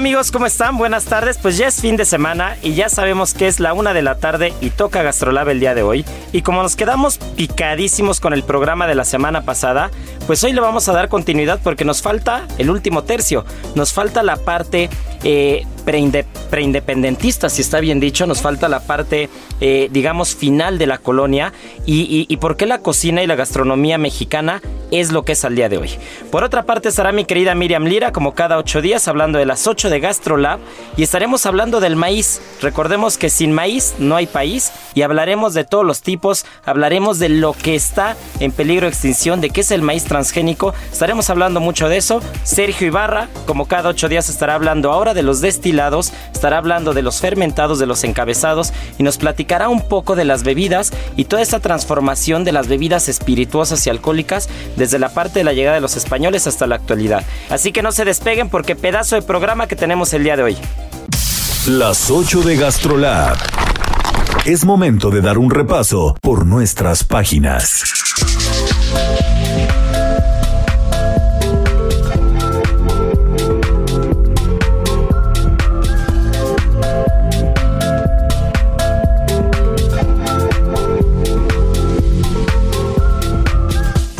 Amigos, ¿cómo están? Buenas tardes. Pues ya es fin de semana y ya sabemos que es la una de la tarde y toca Gastrolab el día de hoy. Y como nos quedamos picadísimos con el programa de la semana pasada, pues hoy le vamos a dar continuidad porque nos falta el último tercio. Nos falta la parte eh, si está bien dicho. Nos falta la parte, eh, digamos, final de la colonia y, y, y por qué la cocina y la gastronomía mexicana es lo que es al día de hoy. Por otra parte estará mi querida Miriam Lira como cada ocho días hablando de las 8 de GastroLab y estaremos hablando del maíz. Recordemos que sin maíz no hay país y hablaremos de todos los tipos, hablaremos de lo que está en peligro de extinción, de qué es el maíz transgénico. Estaremos hablando mucho de eso. Sergio Ibarra, como cada ocho días, estará hablando ahora de los destilados, estará hablando de los fermentados, de los encabezados y nos platicará un poco de las bebidas y toda esa transformación de las bebidas espirituosas y alcohólicas desde la parte de la llegada de los españoles hasta la actualidad. Así que no se despeguen porque pedazo de programa que tenemos el día de hoy. Las 8 de GastroLab. Es momento de dar un repaso por nuestras páginas.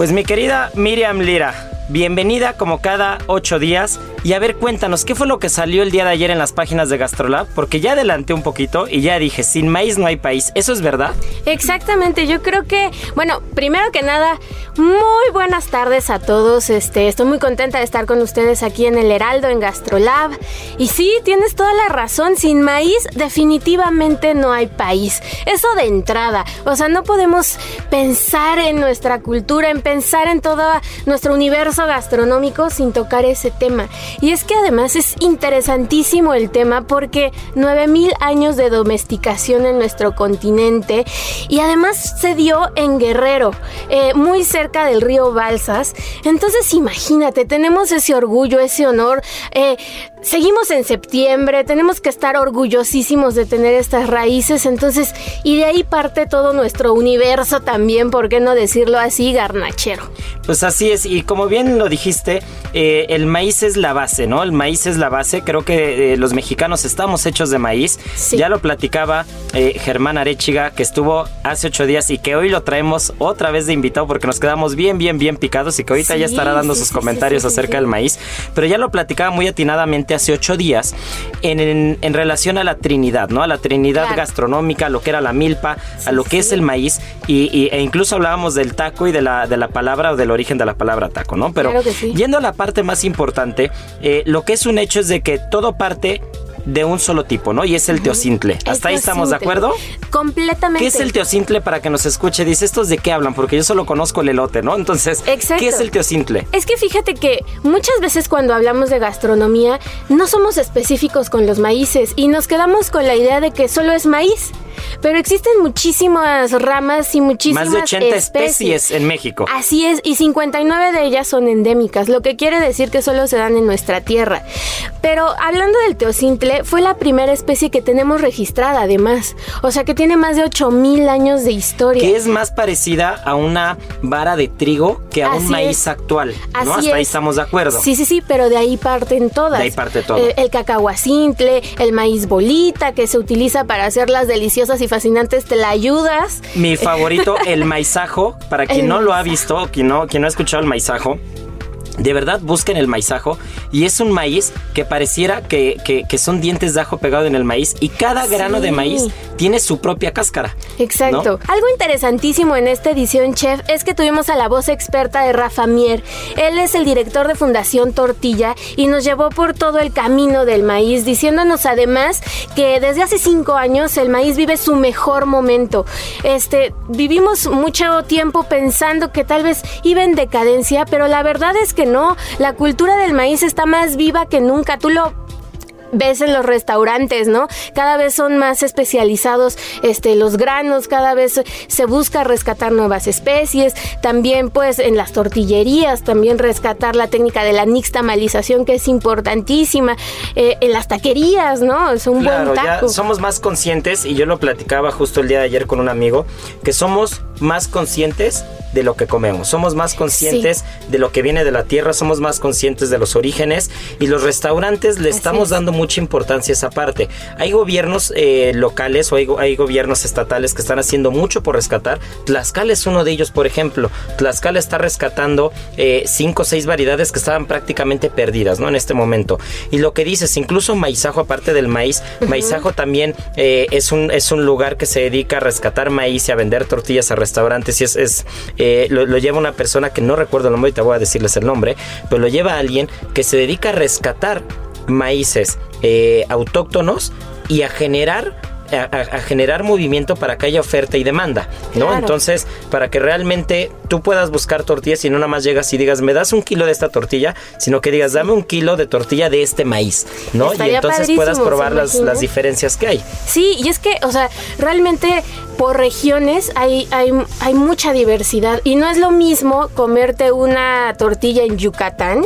Pues mi querida Miriam Lira, bienvenida como cada ocho días. Y a ver, cuéntanos, ¿qué fue lo que salió el día de ayer en las páginas de Gastrolab? Porque ya adelanté un poquito y ya dije, sin maíz no hay país. ¿Eso es verdad? Exactamente, yo creo que, bueno, primero que nada, muy buenas tardes a todos. Este, estoy muy contenta de estar con ustedes aquí en el Heraldo, en Gastrolab. Y sí, tienes toda la razón, sin maíz definitivamente no hay país. Eso de entrada. O sea, no podemos pensar en nuestra cultura, en pensar en todo nuestro universo gastronómico sin tocar ese tema. Y es que además es interesantísimo el tema porque 9000 años de domesticación en nuestro continente y además se dio en Guerrero, eh, muy cerca del río Balsas. Entonces imagínate, tenemos ese orgullo, ese honor. eh, seguimos en septiembre, tenemos que estar orgullosísimos de tener estas raíces. Entonces, y de ahí parte todo nuestro universo también, ¿por qué no decirlo así, garnachero? Pues así es, y como bien lo dijiste, eh, el maíz es la base, ¿no? El maíz es la base, creo que eh, los mexicanos estamos hechos de maíz. Sí. Ya lo platicaba eh, Germán Arechiga, que estuvo hace ocho días y que hoy lo traemos otra vez de invitado porque nos quedamos bien, bien, bien picados y que ahorita ya estará dando sí, sus comentarios acerca del maíz. Pero ya lo platicaba muy atinadamente hace ocho días en, en- en relación a la Trinidad, ¿no? A la Trinidad Claro. gastronómica, a lo que era la milpa, a lo que es el maíz y, y- e incluso hablábamos del taco y de la, de la palabra o del origen de la palabra taco, ¿no? Pero Claro que sí. yendo a la parte más importante, eh, lo que es un hecho es de que todo parte de un solo tipo, ¿no? Y es el teocintle. El ¿Hasta ahí estamos de acuerdo? Completamente. ¿Qué es el teocintle para que nos escuche? Dice, ¿estos de qué hablan? Porque yo solo conozco el elote, ¿no? Entonces, Exacto. ¿qué es el teocintle? Es que fíjate que muchas veces cuando hablamos de gastronomía no somos específicos con los maíces y nos quedamos con la idea de que solo es maíz. pero existen muchísimas ramas y muchísimas Más de 80 especies. especies en México. Así es, y 59 de ellas son endémicas, lo que quiere decir que solo se dan en nuestra tierra. Pero hablando del teocintle, fue la primera especie que tenemos registrada además, o sea que tiene más de 8000 años de historia. que es más parecida a una vara de trigo que a Así un maíz es. actual. Así ¿no? Hasta ahí es. estamos de acuerdo. Sí, sí, sí, pero de ahí parten todas. De ahí parte todo. Eh, el cacahuacintle, el maíz bolita, que se utiliza para hacer las deliciosas y fascinantes telayudas. Mi favorito, el maizajo. Para quien El no lo ha visto, quien no, quien no ha escuchado el maizajo. De verdad, busquen el maizajo y es un maíz que pareciera que, que- que son dientes de ajo pegado en el maíz y cada grano de maíz tiene su propia cáscara. Exacto. Algo interesantísimo en esta edición, chef, es que tuvimos a la voz experta de Rafa Mier. Él es el director de Fundación Tortilla y nos llevó por todo el camino del maíz, diciéndonos además que desde hace cinco años el maíz vive su mejor momento. Este, vivimos mucho tiempo pensando que tal vez iba en decadencia, pero la verdad es que no. La cultura del maíz está más viva que nunca. Tú lo ves en los restaurantes, ¿no? Cada vez son más especializados este, los granos, cada vez se busca rescatar nuevas especies, también pues en las tortillerías, también rescatar la técnica de la nixtamalización que es importantísima, eh, en las taquerías, ¿no? Es un Claro, buen ya taco. somos más conscientes y yo lo platicaba justo el día de ayer con un amigo, que somos más conscientes de lo que comemos, somos más conscientes de lo que viene de la tierra, somos más conscientes de los orígenes y los restaurantes le Así estamos es. dando mucha importancia a esa parte. Hay gobiernos eh, locales o hay, hay gobiernos estatales que están haciendo mucho por rescatar. Tlaxcala es uno de ellos, por ejemplo. Tlaxcala está rescatando eh, cinco o seis variedades que estaban prácticamente perdidas, ¿no? En este momento. Y lo que dices, incluso Maizajo, aparte del maíz, Maizajo también eh, es, un, es un lugar que se dedica a rescatar maíz y a vender tortillas a restaurantes. Y es, es eh, lo, lo lleva una persona que no recuerdo el nombre, te voy a decirles el nombre, pero lo lleva alguien que se dedica a rescatar maíces eh, autóctonos y a generar a, generar movimiento para que haya oferta y demanda, ¿no? Claro. Entonces, para que realmente tú puedas buscar tortillas y no nada más llegas y digas, me das un kilo de esta tortilla, sino que digas, dame un kilo de tortilla de este maíz, ¿no? Estaría y entonces puedas ¿se probar las, las diferencias que hay. Sí, y es que, o sea, realmente por regiones hay, hay, hay mucha diversidad y no es lo mismo comerte una tortilla en Yucatán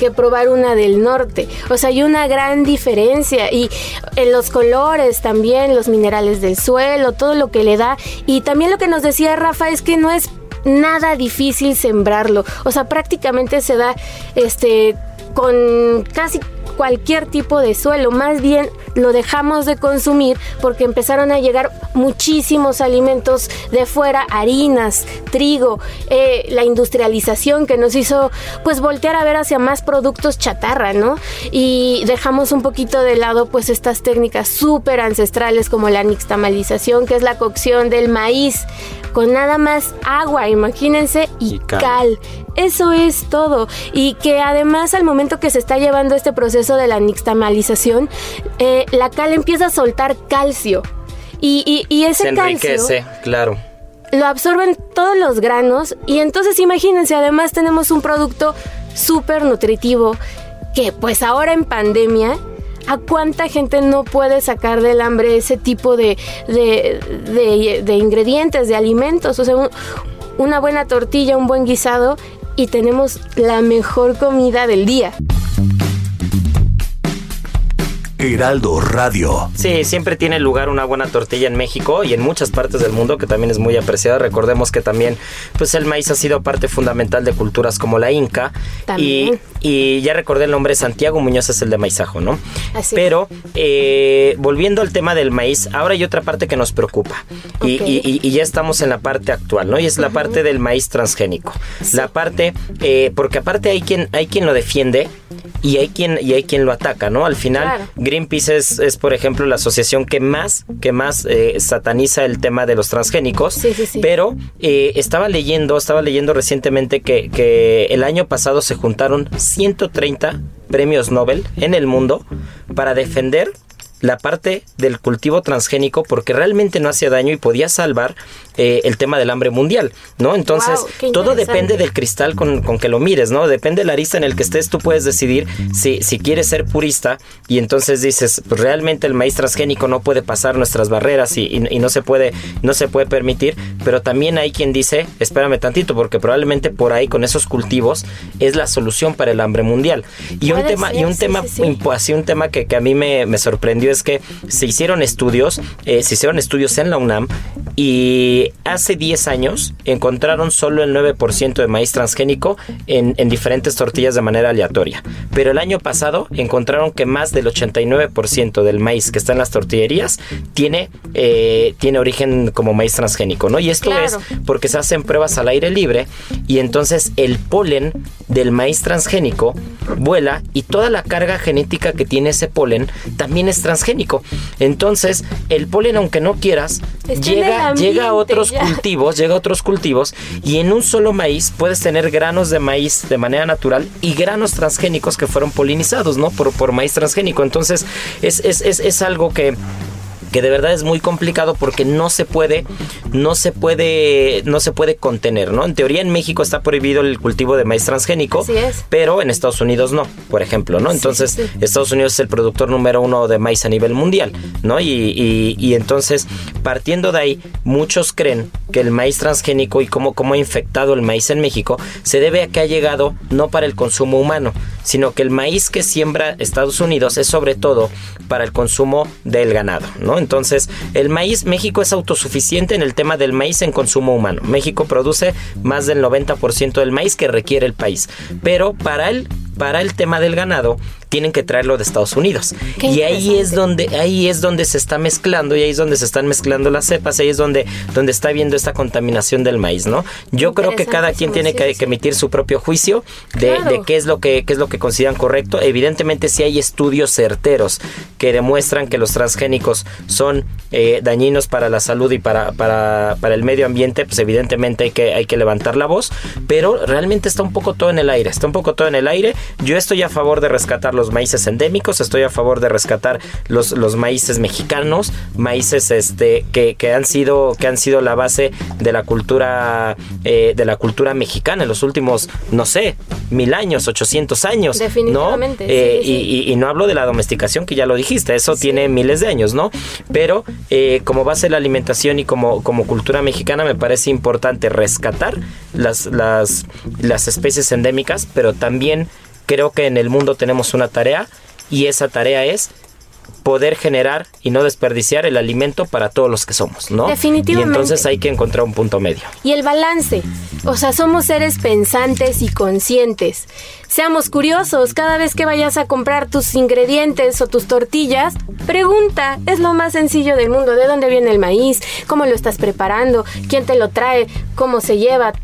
que probar una del norte. O sea, hay una gran diferencia y en los colores también, los minerales del suelo, todo lo que le da. Y también lo que nos decía Rafa es que no es nada difícil sembrarlo. O sea, prácticamente se da este con casi cualquier tipo de suelo, más bien lo dejamos de consumir porque empezaron a llegar muchísimos alimentos de fuera, harinas, trigo, eh, la industrialización que nos hizo pues voltear a ver hacia más productos chatarra, ¿no? Y dejamos un poquito de lado pues estas técnicas súper ancestrales como la nixtamalización, que es la cocción del maíz con nada más agua, imagínense, y, Y cal. cal. Eso es todo. Y que además al momento que se está llevando este proceso de la nixtamalización, eh, la cal empieza a soltar calcio. Y, y- y ese Se calcio claro. lo absorben todos los granos y entonces imagínense, además tenemos un producto súper nutritivo que pues ahora en pandemia, ¿a cuánta gente no puede sacar del hambre ese tipo de, de, de- de ingredientes, de alimentos? O sea, un- una buena tortilla, un buen guisado y tenemos la mejor comida del día. Heraldo Radio. Sí, siempre tiene lugar una buena tortilla en México y en muchas partes del mundo que también es muy apreciada. Recordemos que también pues el maíz ha sido parte fundamental de culturas como la inca. También. Y, y ya recordé el nombre, Santiago Muñoz es el de maizajo, ¿no? Así. Pero eh, volviendo al tema del maíz, ahora hay otra parte que nos preocupa. Y, Ok. y- y- y ya estamos en la parte actual, ¿no? Y es la parte del maíz transgénico. La parte, eh, porque aparte hay quien, hay quien lo defiende y hay quien, y hay quien lo ataca, ¿no? Al final, Claro. Greenpeace es, es, por ejemplo, la asociación que más, que más eh, sataniza el tema de los transgénicos. Sí, sí, sí. Pero eh, estaba leyendo, estaba leyendo recientemente que, que el año pasado se juntaron 130 premios Nobel en el mundo para defender la parte del cultivo transgénico porque realmente no hacía daño y podía salvar eh, el tema del hambre mundial, ¿no? Entonces, todo depende del cristal con, con, que lo mires, ¿no? Depende de la arista en el que estés, tú puedes decidir si, si quieres ser purista y entonces dices, pues realmente el maíz transgénico no puede pasar nuestras barreras y, y, no se puede, no se puede permitir, pero también hay quien dice, espérame tantito, porque probablemente por ahí con esos cultivos es la solución para el hambre mundial. Y un tema, y un tema, así un tema que, que a mí me, me, sorprendió es que se hicieron estudios, eh, se hicieron estudios en la UNAM y hace 10 años encontraron solo el 9% de maíz transgénico en, en, diferentes tortillas de manera aleatoria. Pero el año pasado encontraron que más del 89% del maíz que está en las tortillerías tiene, eh, tiene origen como maíz transgénico, ¿no? Y esto es porque se hacen pruebas al aire libre y entonces el polen del maíz transgénico vuela y toda la carga genética que tiene ese polen también es transgénico. Entonces, el polen, aunque no quieras, llega, llega a otros cultivos, llega a otros cultivos y en un solo maíz puedes tener granos de maíz de manera natural y granos transgénicos que fueron polinizados, ¿no? Por, por maíz transgénico. Entonces, es, es, es, es algo que que de verdad es muy complicado porque no se puede, no se puede, no se puede contener, ¿no? En teoría en México está prohibido el cultivo de maíz transgénico, pero en Estados Unidos no, por ejemplo, ¿no? Entonces Estados Unidos es el productor número uno de maíz a nivel mundial, ¿no? Y, y, entonces partiendo de ahí muchos creen que el maíz transgénico y cómo, cómo ha infectado el maíz en México se debe a que ha llegado no para el consumo humano, sino que el maíz que siembra Estados Unidos es sobre todo para el consumo del ganado, ¿no? Entonces, el maíz, México es autosuficiente en el tema del maíz en consumo humano. México produce más del 90% del maíz que requiere el país, pero para el para el tema del ganado tienen que traerlo de Estados Unidos. y ahí es donde ahí es donde se está mezclando y ahí es donde se están mezclando las cepas, ahí es donde donde está viendo esta contaminación del maíz, ¿no? Yo creo que cada quien tiene que, emitir su propio juicio de, qué es lo que qué es lo que consideran correcto. Evidentemente si hay estudios certeros que demuestran que los transgénicos son eh, dañinos para la salud y para, para, para el medio ambiente, pues evidentemente hay que hay que levantar la voz, pero realmente está un poco todo en el aire, está un poco todo en el aire yo estoy a favor de rescatar los maíces endémicos, estoy a favor de rescatar los, los maíces mexicanos, maíces este, que, que, han sido, que han sido la base de la cultura, eh, de la cultura mexicana en los últimos, no sé, mil años, 800 años. Definitivamente. ¿no? Eh, y, no hablo de la domesticación, que ya lo dijiste, eso tiene miles de años, ¿no? Pero eh, como base de la alimentación y como, como cultura mexicana me parece importante rescatar las, las, las especies endémicas, pero también creo que en el mundo tenemos una tarea y esa tarea es poder generar y no desperdiciar el alimento para todos los que somos, ¿no? Definitivamente. Y entonces hay que encontrar un punto medio. Y el balance. O sea, somos seres pensantes y conscientes. Seamos curiosos, cada vez que vayas a comprar tus ingredientes o tus tortillas, pregunta, es lo más sencillo del mundo, ¿de dónde viene el maíz? ¿Cómo lo estás preparando? ¿Quién te lo trae? ¿Cómo se lleva?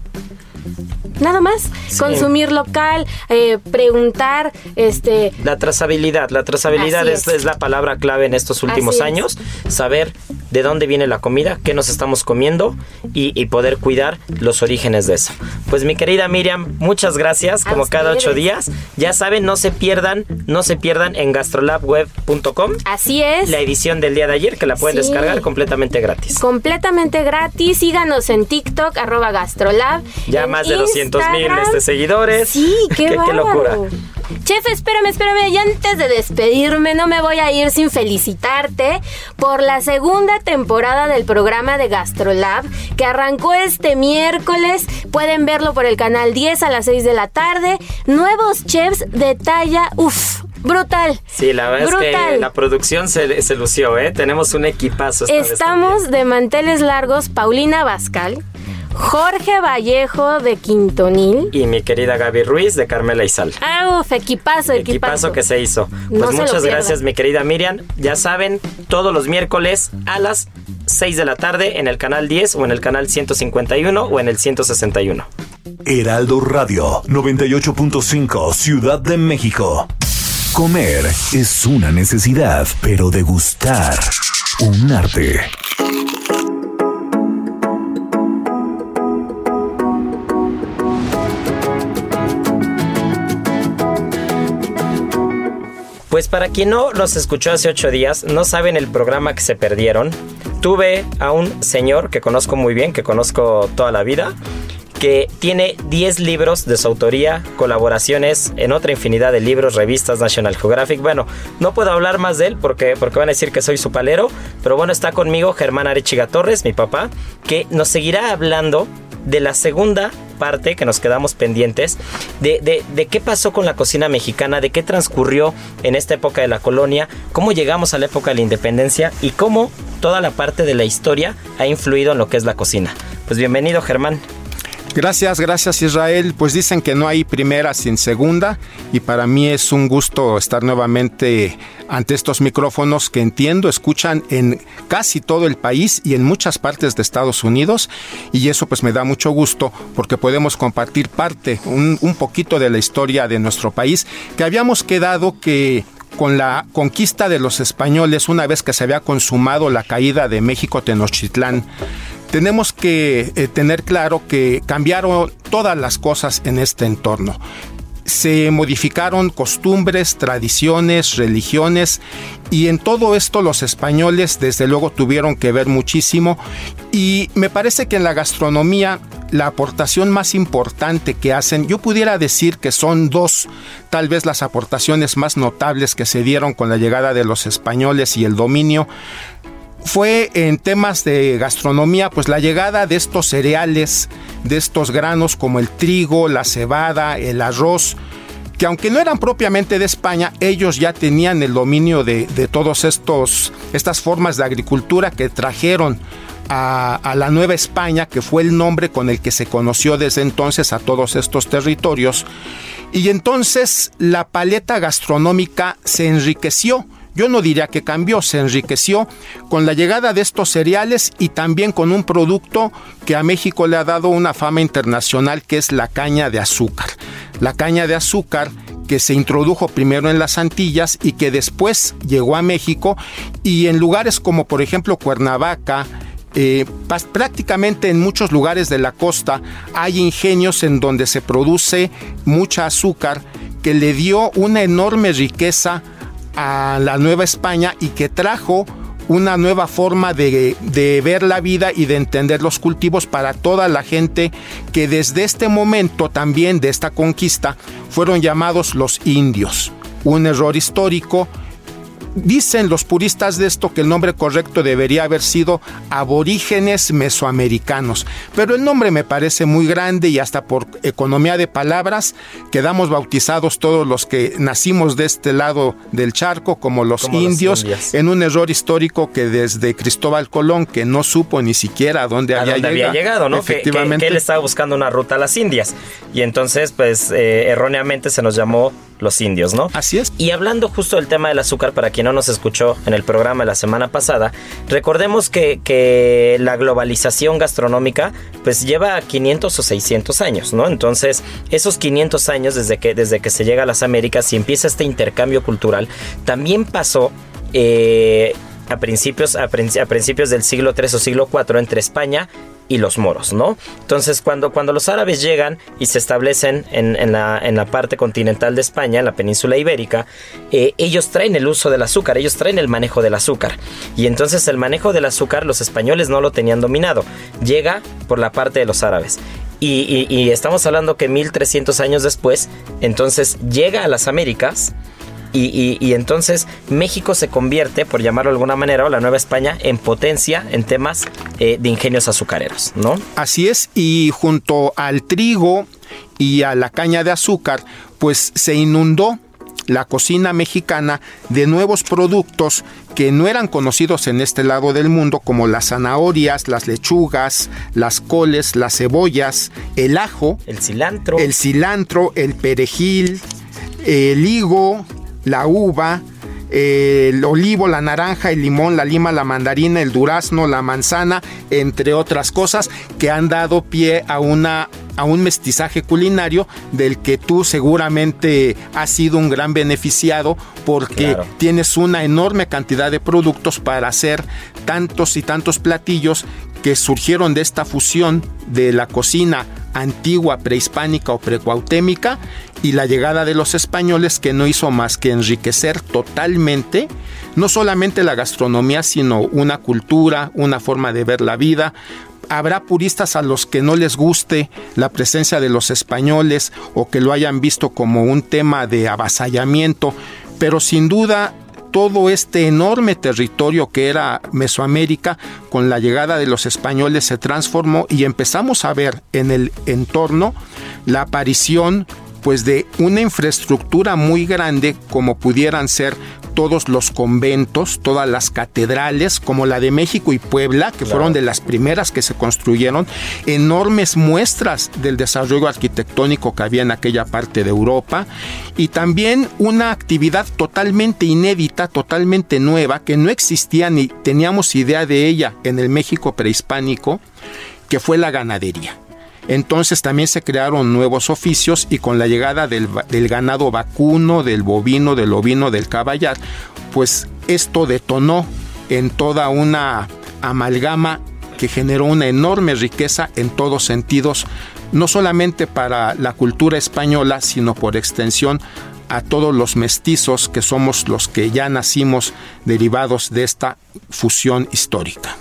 Nada más. Consumir local, eh, preguntar, este... La trazabilidad, la trazabilidad es. es. la palabra clave en estos últimos años. Saber de dónde viene la comida, qué nos estamos comiendo y, poder cuidar los orígenes de eso. Pues mi querida Miriam, muchas gracias, como cada ocho días. Ya saben, no se pierdan, no se pierdan en gastrolabweb.com. Así es. La edición del día de ayer que la pueden descargar completamente gratis. Completamente gratis. Síganos en TikTok, arroba gastrolab. Ya más de 200 mil este, seguidores. Sí, qué, qué, qué locura. Chef, espérame, espérame. Y antes de despedirme, no me voy a ir sin felicitarte por la segunda temporada del programa de GastroLab que arrancó este miércoles. Pueden verlo por el canal 10 a las 6 de la tarde. Nuevos chefs de talla, uff, brutal. Sí, la verdad es que la producción se, se lució, ¿eh? Tenemos un equipazo. Estamos de manteles largos, Paulina Bascal. Jorge Vallejo de Quintonil. Y mi querida Gaby Ruiz de Carmela Izal. Ah, uf, equipazo, equipazo. Equipazo que se hizo. Pues muchas gracias, mi querida Miriam. Ya saben, todos los miércoles a las 6 de la tarde en el canal 10 o en el canal 151 o en el 161. Heraldo Radio 98.5 Ciudad de México. Comer es una necesidad, pero degustar un arte. Pues para quien no los escuchó hace ocho días, no saben el programa que se perdieron. tuve a un señor que conozco muy bien, que conozco toda la vida, que tiene 10 libros de su autoría, colaboraciones en otra infinidad de libros, revistas, National Geographic. Bueno, no puedo hablar más de él porque, porque van a decir que soy su palero, pero bueno, está conmigo Germán Arechiga Torres, mi papá, que nos seguirá hablando de la segunda parte que nos quedamos pendientes, de, de, qué pasó con la cocina mexicana, de qué transcurrió en esta época de la colonia, cómo llegamos a la época de la independencia y cómo toda la parte de la historia ha influido en lo que es la cocina. Pues bienvenido Germán. Gracias, gracias Israel. Pues dicen que no hay primera sin segunda y para mí es un gusto estar nuevamente ante estos micrófonos que entiendo, escuchan en casi todo el país y en muchas partes de Estados Unidos y eso pues me da mucho gusto porque podemos compartir parte, un, poquito de la historia de nuestro país que habíamos quedado que con la conquista de los españoles, una vez que se había consumado la caída de México Tenochtitlán, tenemos que eh, tener claro que cambiaron todas las cosas en este entorno. Se modificaron costumbres, tradiciones, religiones y en todo esto los españoles desde luego tuvieron que ver muchísimo y me parece que en la gastronomía la aportación más importante que hacen, yo pudiera decir que son dos, tal vez las aportaciones más notables que se dieron con la llegada de los españoles y el dominio fue en temas de gastronomía, pues la llegada de estos cereales, de estos granos como el trigo, la cebada, el arroz, que aunque no eran propiamente de España, ellos ya tenían el dominio de, de todos estos estas formas de agricultura que trajeron a, a, la Nueva España, que fue el nombre con el que se conoció desde entonces a todos estos territorios. Y entonces la paleta gastronómica se enriqueció yo no diría que cambió, se enriqueció con la llegada de estos cereales y también con un producto que a México le ha dado una fama internacional que es la caña de azúcar. La caña de azúcar que se introdujo primero en las Antillas y que después llegó a México y en lugares como por ejemplo Cuernavaca, eh, prácticamente en muchos lugares de la costa hay ingenios en donde se produce mucha azúcar que le dio una enorme riqueza a la Nueva España y que trajo una nueva forma de, de, ver la vida y de entender los cultivos para toda la gente que desde este momento también de esta conquista fueron llamados los indios. Un error histórico Dicen los puristas de esto que el nombre correcto debería haber sido aborígenes mesoamericanos, pero el nombre me parece muy grande y hasta por economía de palabras quedamos bautizados todos los que nacimos de este lado del charco como los como indios en un error histórico que desde Cristóbal Colón que no supo ni siquiera a dónde, a había, dónde llegado, había llegado, ¿no? Efectivamente. Que, que, que, él estaba buscando una ruta a las Indias y entonces pues eh, erróneamente se nos llamó los indios, ¿no? Así es. Y hablando justo del tema del azúcar, para quien no nos escuchó en el programa la semana pasada, recordemos que, que la globalización gastronómica pues lleva 500 o 600 años, ¿no? Entonces, esos 500 años desde que, desde que se llega a las Américas y empieza este intercambio cultural, también pasó... Eh, a principios, a, principios del siglo III o siglo IV entre España y los moros, ¿no? Entonces, cuando, cuando los árabes llegan y se establecen en, la, en la, parte continental de España, en la península ibérica, eh, ellos traen el uso del azúcar, ellos traen el manejo del azúcar. Y entonces el manejo del azúcar los españoles no lo tenían dominado. Llega por la parte de los árabes. Y, y, y estamos hablando que 1300 años después, entonces llega a las Américas y, y, y, entonces México se convierte, por llamarlo de alguna manera, o la Nueva España, en potencia en temas eh, de ingenios azucareros, ¿no? Así es, y junto al trigo y a la caña de azúcar, pues se inundó la cocina mexicana de nuevos productos que no eran conocidos en este lado del mundo como las zanahorias, las lechugas, las coles, las cebollas, el ajo, el cilantro, el cilantro, el perejil, el higo, la uva, eh, el olivo, la naranja, el limón, la lima, la mandarina, el durazno, la manzana, entre otras cosas que han dado pie a una a un mestizaje culinario del que tú seguramente has sido un gran beneficiado porque claro. tienes una enorme cantidad de productos para hacer tantos y tantos platillos que surgieron de esta fusión de la cocina antigua, prehispánica o precuautémica y la llegada de los españoles que no hizo más que enriquecer totalmente no solamente la gastronomía, sino una cultura, una forma de ver la vida, habrá puristas a los que no les guste la presencia de los españoles o que lo hayan visto como un tema de avasallamiento, pero sin duda todo este enorme territorio que era Mesoamérica, con la llegada de los españoles se transformó y empezamos a ver en el entorno la aparición pues de una infraestructura muy grande como pudieran ser todos los conventos, todas las catedrales, como la de México y Puebla, que fueron de las primeras que se construyeron, enormes muestras del desarrollo arquitectónico que había en aquella parte de Europa, y también una actividad totalmente inédita, totalmente nueva, que no existía ni teníamos idea de ella en el México prehispánico, que fue la ganadería. Entonces también se crearon nuevos oficios y con la llegada del, ganado vacuno, del bovino, del ovino, del caballar, pues esto detonó en toda una amalgama que generó una enorme riqueza en todos sentidos, no solamente para la cultura española, sino por extensión a todos los mestizos que somos los que ya nacimos derivados de esta fusión histórica.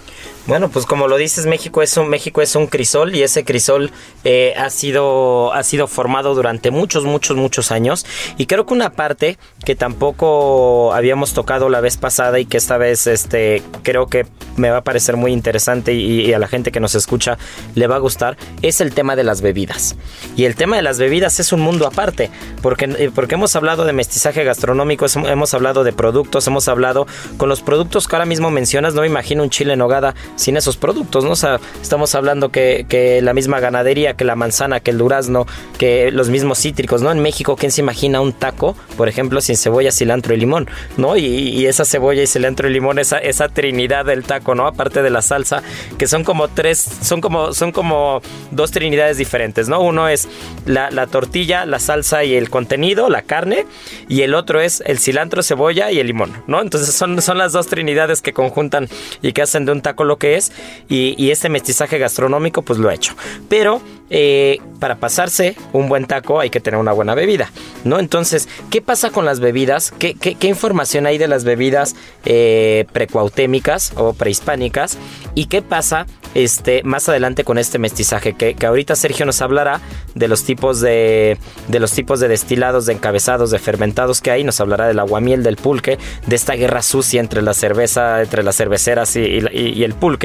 Bueno, pues como lo dices, México es un México es un crisol y ese crisol eh, ha sido ha sido formado durante muchos muchos muchos años. Y creo que una parte que tampoco habíamos tocado la vez pasada y que esta vez este creo que me va a parecer muy interesante y, a la gente que nos escucha le va a gustar es el tema de las bebidas. Y el tema de las bebidas es un mundo aparte porque eh, porque hemos hablado de mestizaje gastronómico hemos hablado de productos hemos hablado con los productos que ahora mismo mencionas no me imagino un chile en nogada sin esos productos, ¿no? O sea, estamos hablando que, la misma ganadería, que la manzana, que el durazno, que los mismos cítricos, ¿no? En México, ¿quién se imagina un taco, por ejemplo, sin cebolla, cilantro y limón, ¿no? Y, esa cebolla y cilantro y limón, esa, esa trinidad del taco, ¿no? Aparte de la salsa, que son como tres, son como, son como dos trinidades diferentes, ¿no? Uno es la, la tortilla, la salsa y el contenido, la carne, y el otro es el cilantro, cebolla y el limón, ¿no? Entonces son, son las dos trinidades que conjuntan y que hacen de un taco lo que es y, este mestizaje gastronómico pues lo ha hecho. Pero eh, para pasarse un buen taco hay que tener una buena bebida, ¿no? Entonces, ¿qué pasa con las bebidas? ¿Qué, qué, información hay de las bebidas eh, precuautémicas o prehispánicas? ¿Y qué pasa este, más adelante con este mestizaje? Que, que, ahorita Sergio nos hablará de los tipos de, de los tipos de destilados, de encabezados, de fermentados que hay, nos hablará del aguamiel, del pulque, de esta guerra sucia entre la cerveza, entre las cerveceras y, y el pulque.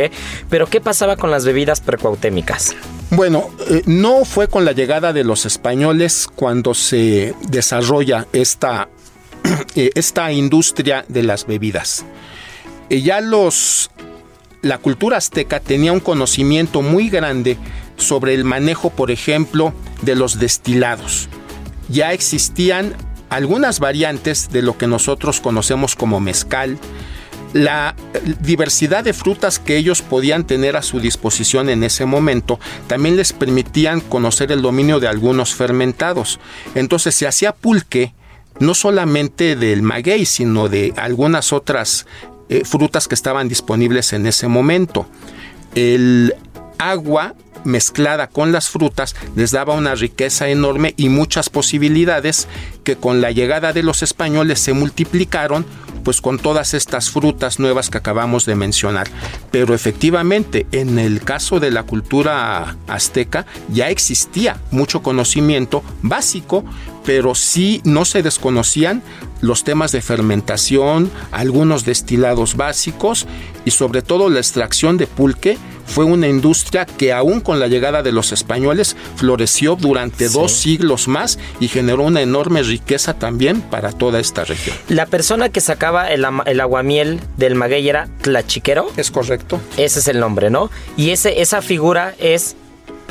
Pero, ¿qué pasaba con las bebidas precuautémicas? Bueno, eh, no fue con la llegada de los españoles cuando se desarrolla esta, eh, esta industria de las bebidas. Eh, ya los, la cultura azteca tenía un conocimiento muy grande sobre el manejo, por ejemplo, de los destilados. Ya existían algunas variantes de lo que nosotros conocemos como mezcal, la diversidad de frutas que ellos podían tener a su disposición en ese momento también les permitían conocer el dominio de algunos fermentados. Entonces se hacía pulque no solamente del maguey, sino de algunas otras eh, frutas que estaban disponibles en ese momento. El agua mezclada con las frutas les daba una riqueza enorme y muchas posibilidades que con la llegada de los españoles se multiplicaron pues con todas estas frutas nuevas que acabamos de mencionar. Pero efectivamente, en el caso de la cultura azteca ya existía mucho conocimiento básico, pero sí no se desconocían los temas de fermentación, algunos destilados básicos y sobre todo la extracción de pulque fue una industria que aún con la llegada de los españoles floreció durante dos siglos más y generó una enorme riqueza también para toda esta región. La persona que sacaba el, el aguamiel del maguey era Tlachiquero. Es correcto. Ese es el nombre, ¿no? Y ese, esa figura es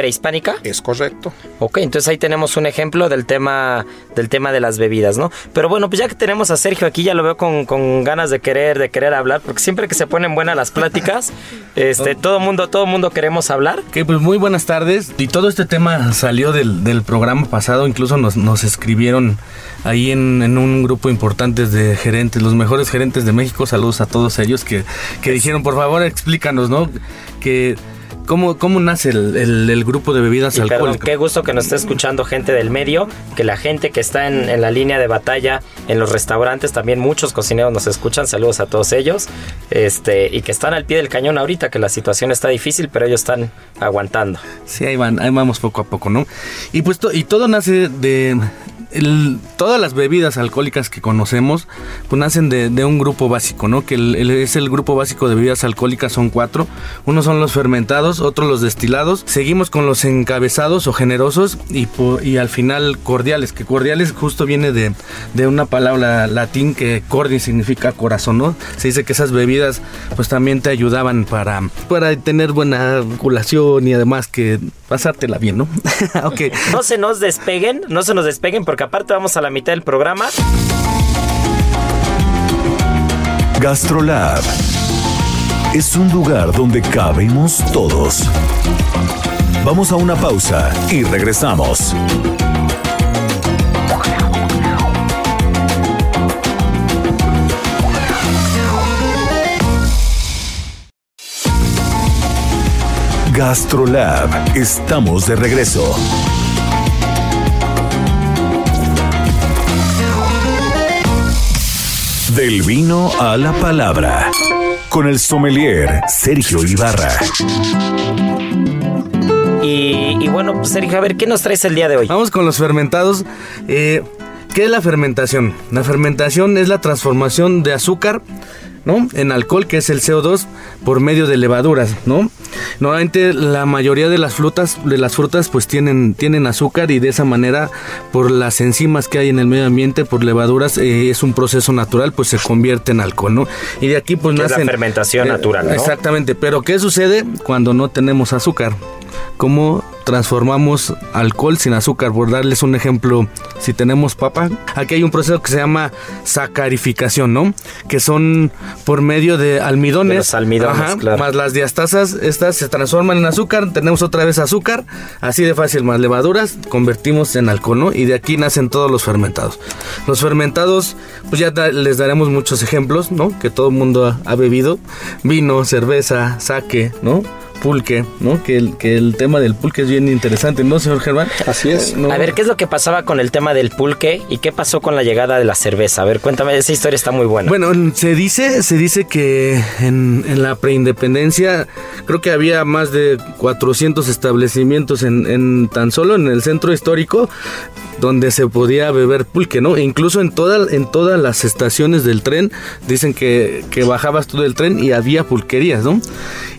prehispánica. Es correcto. Ok, entonces ahí tenemos un ejemplo del tema, del tema de las bebidas, ¿no? Pero bueno, pues ya que tenemos a Sergio aquí, ya lo veo con, con ganas de querer, de querer hablar, porque siempre que se ponen buenas las pláticas, este, todo mundo, todo mundo queremos hablar. Que pues muy buenas tardes. Y todo este tema salió del, del programa pasado, incluso nos, nos escribieron ahí en, en, un grupo importante de gerentes, los mejores gerentes de México. Saludos a todos ellos que, que dijeron, por favor, explícanos, ¿no? Que ¿Cómo, cómo nace el, el- el grupo de bebidas Y perdón, alcohólicas? qué gusto que nos esté escuchando gente del medio, que la gente que está en, en la línea de batalla, en los restaurantes, también muchos cocineros nos escuchan, saludos a todos ellos, este, y que están al pie del cañón ahorita, que la situación está difícil, pero ellos están aguantando. Sí, ahí, van, ahí vamos poco a poco, ¿no? Y pues to- y todo nace de... todas las bebidas alcohólicas que conocemos, pues nacen de, un grupo básico, ¿no? Que el- es el grupo básico de bebidas alcohólicas, son cuatro. Uno son los fermentados, otros los destilados. Seguimos con los encabezados o generosos y al final cordiales, que cordiales justo viene de, de una palabra latín que cordi significa corazón, ¿no? Se dice que esas bebidas pues también te ayudaban para, para tener buena culación y además que pasártela bien, ¿no? ok. No se nos despeguen, no se nos despeguen, porque aparte vamos a la mitad del programa. Gastrolab es un lugar donde cabemos todos. Vamos a una pausa y regresamos. Gastrolab, estamos de regreso. Del vino a la palabra. Con el sommelier Sergio Ibarra. Y, y bueno, pues Sergio, a ver, ¿qué nos traes el día de hoy? Vamos con los fermentados. Eh, ¿Qué es la fermentación? La fermentación es la transformación de azúcar ¿no? en alcohol, que es el CO2, por medio de levaduras. ¿no? Normalmente la mayoría de las frutas, de las frutas pues tienen, tienen azúcar y de esa manera, por las enzimas que hay en el medio ambiente, por levaduras, eh, es un proceso natural, pues se convierte en alcohol. ¿no? Y de aquí pues es la nacen... fermentación natural, ¿no? Exactamente, pero ¿qué sucede cuando no tenemos azúcar? ¿Cómo transformamos alcohol sin azúcar? Por darles un ejemplo, si tenemos papa, aquí hay un proceso que se llama sacarificación, ¿no? Que son por medio de almidones, De los almidones, claro. más las diastasas, estas se transforman en azúcar, tenemos otra vez azúcar, así de fácil, más levaduras, convertimos en alcohol, ¿no? Y de aquí nacen todos los fermentados. Los fermentados, pues ya da- les daremos muchos ejemplos, ¿no? Que todo el mundo ha, ha bebido, vino, cerveza, sake, ¿no? Pulque, ¿no? Que el, que el tema del pulque es bien interesante, ¿no, señor Germán? Así es. No. A ver, ¿qué es lo que pasaba con el tema del pulque y qué pasó con la llegada de la cerveza? A ver, cuéntame, esa historia está muy buena. Bueno, se dice, se dice que en, en la preindependencia creo que había más de 400 establecimientos en, en tan solo en el centro histórico donde se podía beber pulque, ¿no? E incluso en, en todas las estaciones del tren dicen que, que bajabas tú del tren y había pulquerías, ¿no?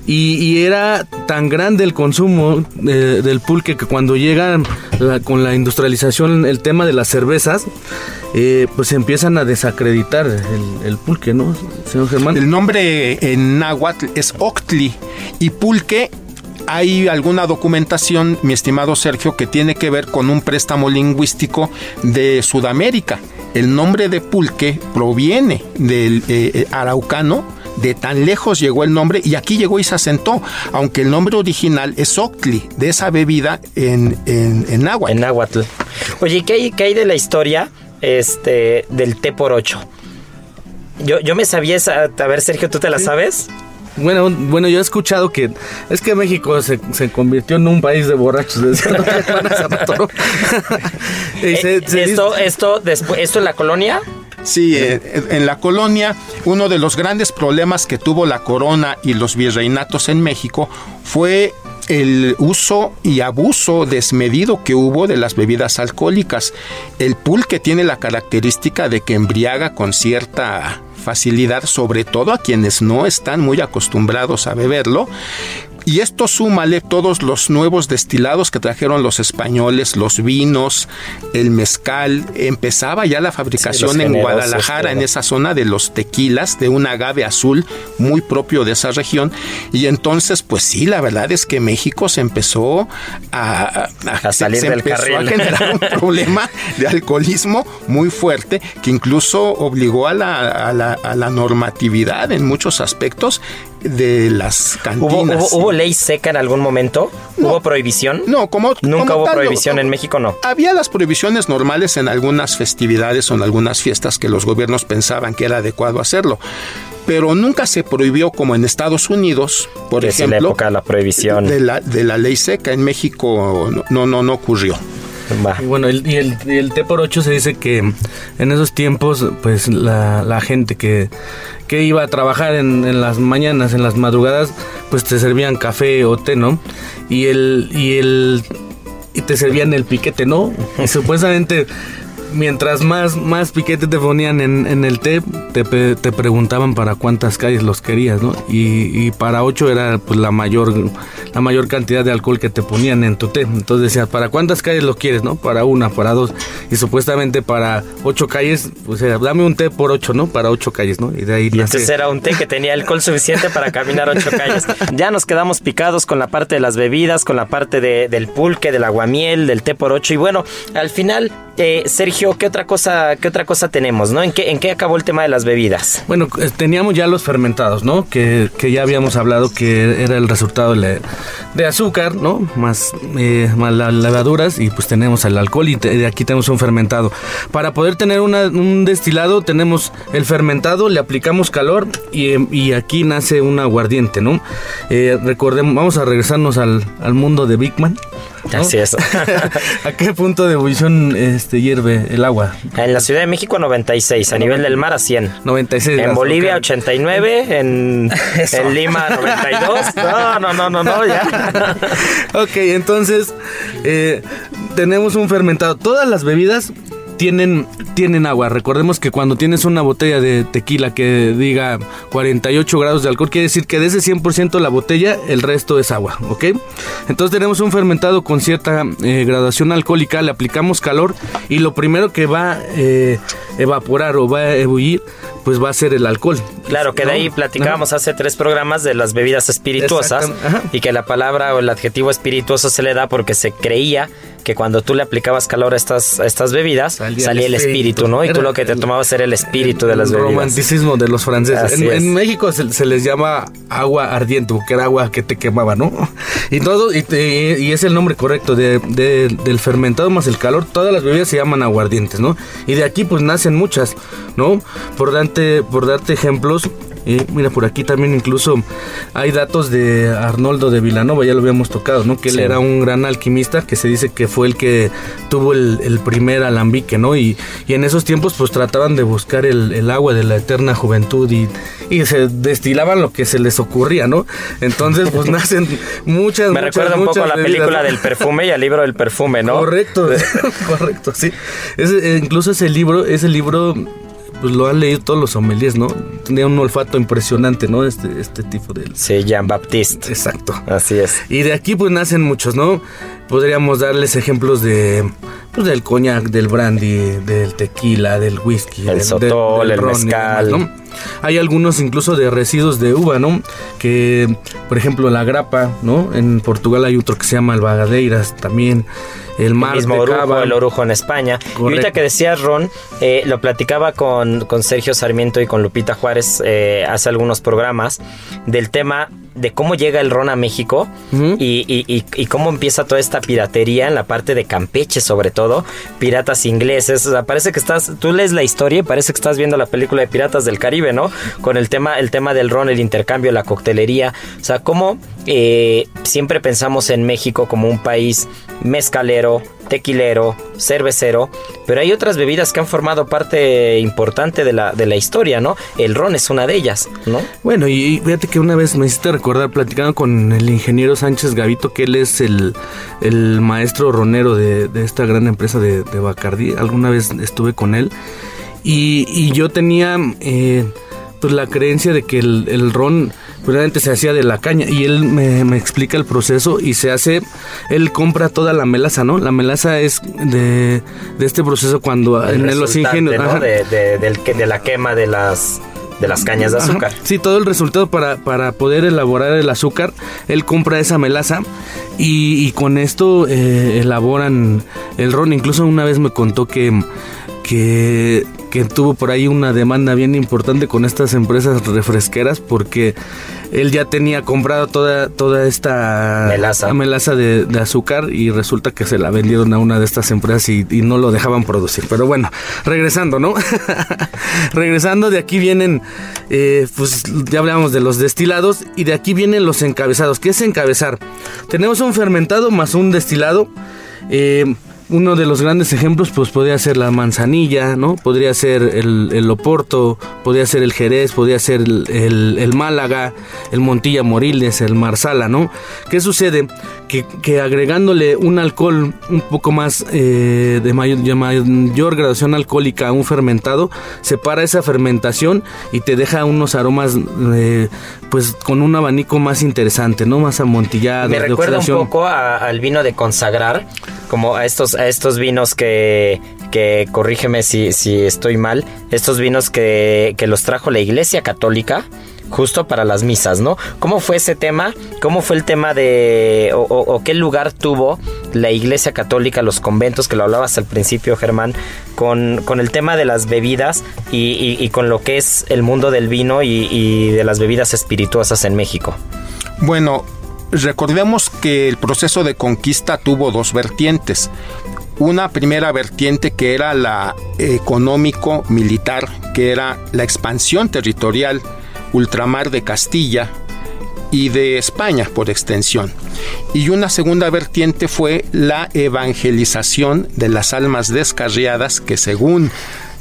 Y, y era tan grande el consumo eh, del pulque que cuando llega la- con la industrialización el tema de las cervezas, eh, pues empiezan a desacreditar el, el pulque, ¿no, señor Germán? El nombre en náhuatl es Octli y pulque. Hay alguna documentación, mi estimado Sergio, que tiene que ver con un préstamo lingüístico de Sudamérica. El nombre de pulque proviene del eh, eh, araucano, de tan lejos llegó el nombre y aquí llegó y se asentó, aunque el nombre original es Octli, de esa bebida en, en, en náhuatl. En náhuatl. Oye, ¿y qué hay, qué hay de la historia este, del té por ocho? Yo, yo me sabía esa. A ver, Sergio, ¿tú te la sabes? Bueno, bueno, yo he escuchado que es que México se, se convirtió en un país de borrachos. Y se- Eh, se esto, dice- esto, después, esto en la colonia. Sí, eh, en la colonia, uno de los grandes problemas que tuvo la corona y los virreinatos en México fue el uso y abuso desmedido que hubo de las bebidas alcohólicas. El pulque tiene la característica de que embriaga con cierta facilidad, sobre todo a quienes no están muy acostumbrados a beberlo. Y esto súmale todos los nuevos destilados que trajeron los españoles, los vinos, el mezcal. Empezaba ya la fabricación Sí, en Guadalajara, en esa zona de los tequilas, de un agave azul muy propio de esa región. Y entonces, pues sí, la verdad es que México se empezó a, A salir se del empezó carril. a generar un problema de alcoholismo muy fuerte que incluso obligó a la, a la, a la normatividad en muchos aspectos de las ¿Hubo, cantinas. hubo, hubo ley seca en algún momento? No. ¿Hubo prohibición? No, como Nunca como hubo tal, no. prohibición en México, no. Había las prohibiciones normales en algunas festividades o en algunas fiestas que los gobiernos pensaban que era adecuado hacerlo. pero nunca se prohibió como en Estados Unidos, por Es la ejemplo, época de la prohibición. de la, de la ley seca. En México no, no, no ocurrió. Y bueno, el, y el, y el té por ocho se dice que en esos tiempos, pues la, la gente que, que iba a trabajar en, en las mañanas, en las madrugadas, pues te servían café o té, ¿no? Y el, y el, te servían el piquete, ¿no? Y supuestamente mientras más, más piquete te ponían en, en el té, te, te preguntaban para cuántas calles los querías, ¿no? Y, para ocho era pues la mayor, la mayor cantidad de alcohol que te ponían en tu té. Entonces decías, ¿para cuántas calles lo quieres, no? Para una, para dos. Y supuestamente para ocho calles, pues era, dame un té por ocho, ¿no? Para ocho calles, ¿no? Y de ahí Y era un té que tenía alcohol suficiente para caminar ocho calles. Ya nos quedamos picados con la parte de las bebidas, con la parte de- del pulque, del aguamiel, del té por ocho. Y bueno, al final, eh, Sergio, ¿qué otra cosa, qué otra cosa tenemos, no? ¿En qué, en qué acabó el tema de las bebidas? Bueno, eh, teníamos ya los fermentados, ¿no? Que, que ya habíamos hablado que era el resultado de, azúcar, ¿no? Más, eh, más levaduras y pues tenemos el alcohol y te- aquí tenemos un fermentado. Para poder tener un destilado tenemos el fermentado, le aplicamos calor y, eh, y aquí nace un aguardiente, ¿no? Eh, recordemos, vamos a regresarnos al, al mundo de Big Man. ¿No? Así es. ¿A qué punto de ebullición este, hierve el agua? En la Ciudad de México 96, a nivel del mar a 100. 96 En Bolivia ok. 89, en, en Lima 92. No, no, no, no, no, ya. Ok, entonces eh, tenemos un fermentado. Todas las bebidas tienen, tienen agua. Recordemos que cuando tienes una botella de tequila que diga 48 grados de alcohol, quiere decir que de ese 100% la botella, el resto es agua, ¿ok? Entonces tenemos un fermentado con cierta eh, graduación alcohólica, le aplicamos calor y lo primero que va a evaporar o va a ebullir, pues va a ser el alcohol. Claro, que de ahí platicábamos hace tres programas de las bebidas espirituosas y que la palabra o el adjetivo espirituoso se le da porque se creía que cuando tú le aplicabas calor a estas, a estas bebidas salía, Salía el el espíritu. ¿no? Y tú lo que te tomabas era el espíritu de las el bebidas. romanticismo de los franceses. En, México se, se les llama agua ardiente, porque era agua que te quemaba, ¿no? Y todo, y, te- y es el nombre correcto de, de- del fermentado más el calor. Todas las bebidas se llaman aguardientes, ¿no? Y de aquí pues nacen muchas, ¿no? Por darte, por darte ejemplos. eh, mira, por aquí también incluso hay datos de Arnoldo de Vilanova, ya lo habíamos tocado, ¿no? Que él Sí. era un gran alquimista que se dice que fue el que tuvo el, el primer alambique, ¿no? Y, y en esos tiempos pues trataban de buscar el, el agua de la eterna juventud y, y se destilaban lo que se les ocurría, ¿no? Entonces pues nacen muchas... Me muchas, recuerda un poco a la bebidas, película del perfume y al libro del perfume, ¿no? Correcto, correcto, sí. Ese, eh, incluso ese libro, ese libro, pues lo han leído todos los sommeliers, ¿no? Tenía un olfato impresionante, ¿no? Este, este tipo de... Sí, Jean Baptiste. Exacto. Así es. Y de aquí pues nacen muchos, ¿no? Podríamos darles ejemplos de pues, del coñac, del brandy, del tequila, del whisky, El del, sotol, el ron y mezcal. demás, ¿no? Hay algunos incluso de residuos de uva, ¿no? Que, por ejemplo, la grapa, ¿no? En Portugal hay otro que se llama el bagadeiras también. El mar el mismo de orujo, cava. el orujo en España. Y ahorita que decías, Ron, eh, lo platicaba con, con Sergio Sarmiento y con Lupita Juárez eh, hace algunos programas del tema de cómo llega el ron a México y- y- y cómo empieza toda esta piratería en la parte de Campeche, sobre todo, piratas ingleses. O sea, parece que estás, tú lees la historia y parece que estás viendo la película de Piratas del Caribe, ¿no? Con el tema, el tema del ron, el intercambio, la coctelería. O sea, cómo eh, siempre pensamos en México como un país mezcalero, tequilero, cervecero, pero hay otras bebidas que han formado parte importante de la, de la historia, ¿no? El ron es una de ellas, ¿no? Bueno, y fíjate que una vez me hiciste recordar platicando con el ingeniero Sánchez Gavito, que él es el, el maestro ronero de, de esta gran empresa de, de Bacardí. Alguna vez estuve con él y, y yo tenía eh, pues la creencia de que el, el ron realmente se hacía de la caña y él me, me explica el proceso y se hace, él compra toda la melaza, ¿no? La melaza es de, de este proceso cuando El en los ingenios... ¿no? De, de- de la quema de las, de las cañas de Ajá. azúcar. Sí, todo el resultado para, para poder elaborar el azúcar, él compra esa melaza y, y con esto eh, elaboran el ron. Incluso una vez me contó que, que, que tuvo por ahí una demanda bien importante con estas empresas refresqueras porque él ya tenía comprado toda, toda esta melaza, melaza de, azúcar y resulta que se la vendieron a una de estas empresas y, no lo dejaban producir. Pero bueno, regresando, ¿no? regresando, de aquí vienen, eh, pues ya hablamos de los destilados y de aquí vienen los encabezados. ¿Qué es encabezar? Tenemos un fermentado más un destilado. Eh, uno de los grandes ejemplos pues podría ser la manzanilla, ¿no? Podría ser el, el Oporto, podría ser el Jerez, podría ser el, Málaga, el Montilla Moriles, el Marsala, ¿no? ¿Qué sucede? Que, agregándole un alcohol un poco más eh, de, mayor, de, mayor, graduación alcohólica a un fermentado, separa esa fermentación y te deja unos aromas eh, pues con un abanico más interesante, ¿no? Más amontillado. Me recuerda un poco al vino de consagrar, como a estos estos vinos que, que corrígeme si, si estoy mal, estos vinos que, que los trajo la Iglesia Católica justo para las misas, ¿no? ¿Cómo fue ese tema? ¿Cómo fue el tema de, o, qué lugar tuvo la Iglesia Católica, los conventos, que lo hablabas al principio, Germán, con, con el tema de las bebidas y, y, con lo que es el mundo del vino y, y de las bebidas espirituosas en México? Bueno, recordemos que el proceso de conquista tuvo dos vertientes una primera vertiente que era la económico-militar, que era la expansión territorial ultramar de Castilla y de España por extensión. Y una segunda vertiente fue la evangelización de las almas descarriadas, que según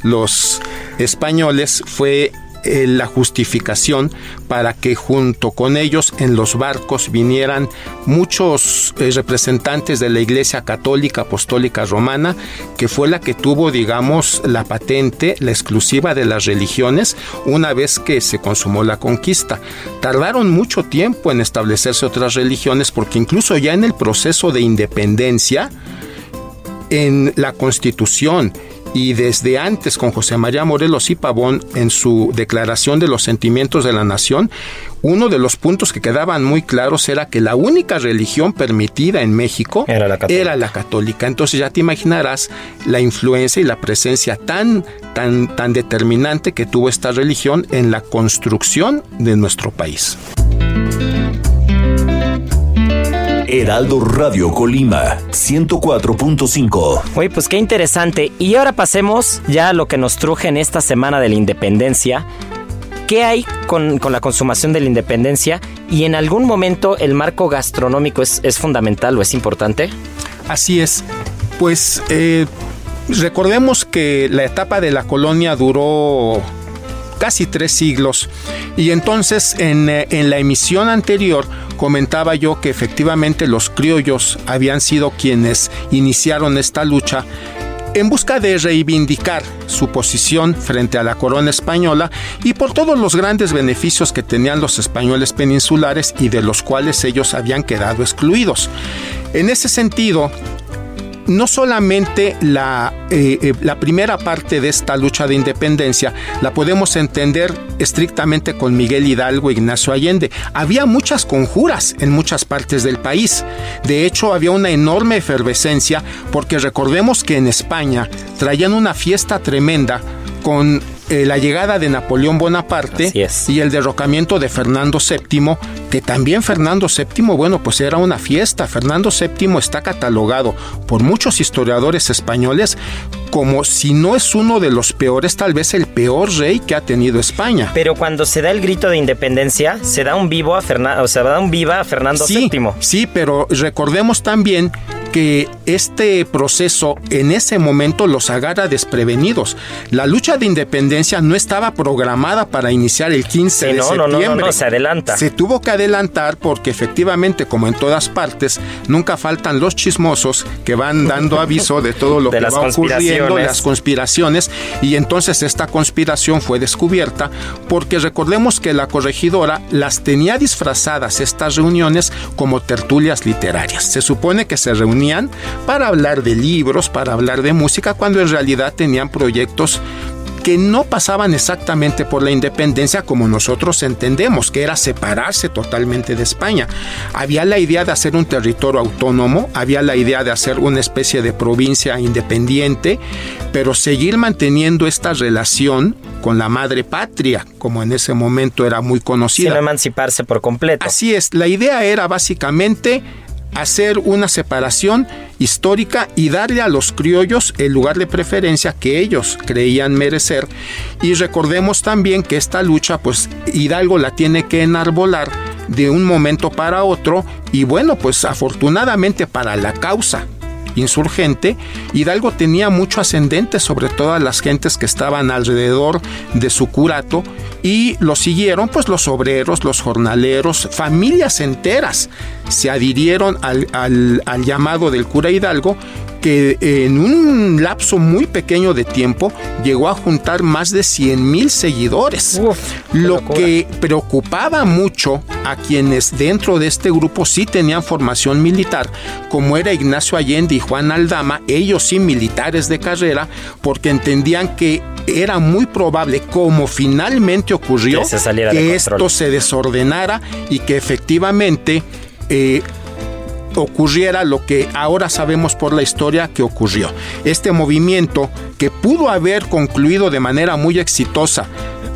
los españoles fue eh, la justificación para que junto con ellos en los barcos vinieran muchos eh, representantes de la Iglesia Católica Apostólica Romana, que fue la que tuvo, digamos, la patente, la exclusiva de las religiones, una vez que se consumó la conquista. Tardaron mucho tiempo en establecerse otras religiones porque incluso ya en el proceso de independencia, en la constitución y desde antes con José María Morelos y Pavón en su declaración de los sentimientos de la nación, uno de los puntos que quedaban muy claros era que la única religión permitida en México era la católica. Entonces ya te imaginarás la influencia y la presencia tan, tan, tan determinante que tuvo esta religión en la construcción de nuestro país. Heraldo Radio Colima 104.5. Oye, pues qué interesante. Y ahora pasemos ya a lo que nos truje en esta semana de la independencia. ¿Qué hay con, la consumación de la independencia? ¿Y en algún momento el marco gastronómico es, fundamental o es importante? Así es. Pues eh, recordemos que la etapa de la colonia duró casi tres siglos. Y entonces en, eh, en, la emisión anterior comentaba yo que efectivamente los criollos habían sido quienes iniciaron esta lucha en busca de reivindicar su posición frente a la corona española y por todos los grandes beneficios que tenían los españoles peninsulares y de los cuales ellos habían quedado excluidos. En ese sentido, no solamente la, eh, eh, la, primera parte de esta lucha de independencia la podemos entender estrictamente con Miguel Hidalgo e Ignacio Allende. Había muchas conjuras en muchas partes del país. De hecho, había una enorme efervescencia porque recordemos que en España traían una fiesta tremenda con eh, la llegada de Napoleón Bonaparte y el derrocamiento de Fernando VII, que también Fernando VII, bueno, pues era una fiesta. Fernando VII está catalogado por muchos historiadores españoles como si no es uno de los peores, tal vez el peor rey que ha tenido España. Pero cuando se da el grito de independencia, se da un vivo a Fernando, o sea, da un viva a Fernando VII. Sí, pero recordemos también que este proceso en ese momento los agarra desprevenidos. La lucha de independencia no estaba programada para iniciar el 15 de septiembre. No, no, se adelanta. Se tuvo que adelantar porque efectivamente, como en todas partes, nunca faltan los chismosos que van dando aviso de todo lo que va ocurriendo, las conspiraciones, y entonces esta conspiración fue descubierta porque recordemos que la corregidora las tenía disfrazadas estas reuniones como tertulias literarias. Se supone que se reunían para hablar de libros, para hablar de música, cuando en realidad tenían proyectos que no pasaban exactamente por la independencia como nosotros entendemos, que era separarse totalmente de España. Había la idea de hacer un territorio autónomo, había la idea de hacer una especie de provincia independiente, pero seguir manteniendo esta relación con la madre patria, como en ese momento era muy conocida. Sin emanciparse por completo. Así es, la idea era básicamente hacer una separación histórica y darle a los criollos el lugar de preferencia que ellos creían merecer. Y recordemos también que esta lucha, pues Hidalgo la tiene que enarbolar de un momento para otro y bueno, pues afortunadamente para la causa insurgente, Hidalgo tenía mucho ascendente sobre todas las gentes que estaban alrededor de su curato y lo siguieron pues los obreros, los jornaleros, familias enteras se adhirieron al, al llamado del cura Hidalgo que en un lapso muy pequeño de tiempo llegó a juntar más de 100 mil seguidores, lo que preocupaba mucho a quienes dentro de este grupo sí tenían formación militar, como era Ignacio Allende y Juan Aldama, ellos sí militares de carrera, porque entendían que era muy probable, como finalmente ocurrió, que, esto se desordenara y que efectivamente eh, ocurriera lo que ahora sabemos por la historia que ocurrió. Este movimiento que pudo haber concluido de manera muy exitosa